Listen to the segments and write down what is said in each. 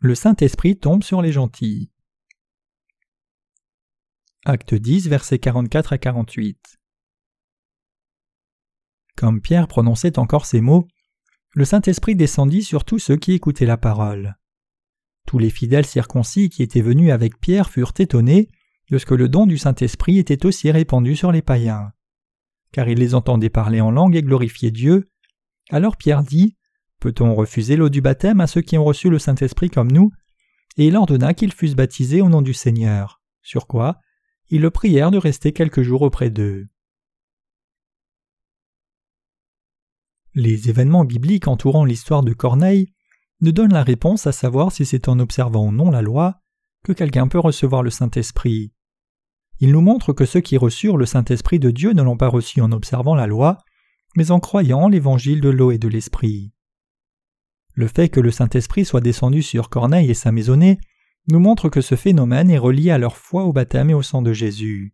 le Saint-Esprit tombe sur les gentils. Acte 10, versets 44 à 48. Comme Pierre prononçait encore ces mots, le Saint-Esprit descendit sur tous ceux qui écoutaient la parole. Tous les fidèles circoncis qui étaient venus avec Pierre furent étonnés de ce que le don du Saint-Esprit était aussi répandu sur les païens. Car ils les entendaient parler en langue et glorifier Dieu. Alors Pierre dit Peut-on refuser l'eau du baptême à ceux qui ont reçu le Saint-Esprit comme nous? Et il ordonna qu'ils fussent baptisés au nom du Seigneur. Sur quoi ils le prièrent de rester quelques jours auprès d'eux. Les événements bibliques entourant l'histoire de Corneille nous donnent la réponse à savoir si c'est en observant ou non la loi que quelqu'un peut recevoir le Saint-Esprit. Ils nous montrent que ceux qui reçurent le Saint-Esprit de Dieu ne l'ont pas reçu en observant la loi, mais en croyant l'évangile de l'eau et de l'Esprit. Le fait que le Saint-Esprit soit descendu sur Corneille et sa maisonnée nous montre que ce phénomène est relié à leur foi au baptême et au sang de Jésus.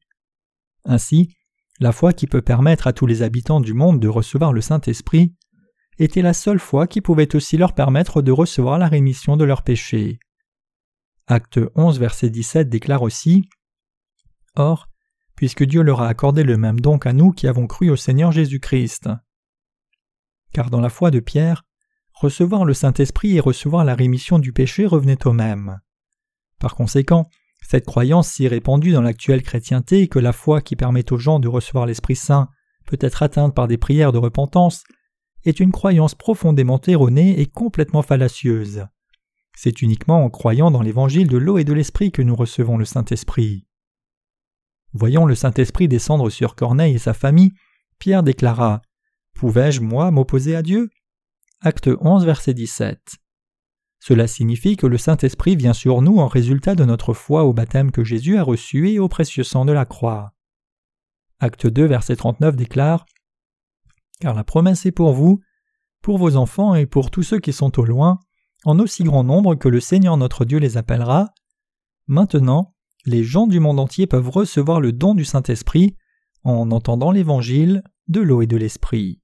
Ainsi, la foi qui peut permettre à tous les habitants du monde de recevoir le Saint-Esprit était la seule foi qui pouvait aussi leur permettre de recevoir la rémission de leurs péchés. Acte 11, verset 17 déclare aussi Or, puisque Dieu leur a accordé le même don qu'à nous qui avons cru au Seigneur Jésus-Christ. Car dans la foi de Pierre, recevoir le Saint-Esprit et recevoir la rémission du péché revenaient au même. Par conséquent, cette croyance si répandue dans l'actuelle chrétienté que la foi qui permet aux gens de recevoir l'Esprit Saint peut être atteinte par des prières de repentance est une croyance profondément erronée et complètement fallacieuse. C'est uniquement en croyant dans l'évangile de l'eau et de l'Esprit que nous recevons le Saint-Esprit. Voyant le Saint-Esprit descendre sur Corneille et sa famille, Pierre déclara Pouvais-je, moi, m'opposer à Dieu? Acte 11, verset 17. Cela signifie que le Saint-Esprit vient sur nous en résultat de notre foi au baptême que Jésus a reçu et au précieux sang de la croix. Acte 2, verset 39 déclare Car la promesse est pour vous, pour vos enfants et pour tous ceux qui sont au loin, en aussi grand nombre que le Seigneur notre Dieu les appellera. Maintenant, les gens du monde entier peuvent recevoir le don du Saint-Esprit en entendant l'évangile de l'eau et de l'Esprit.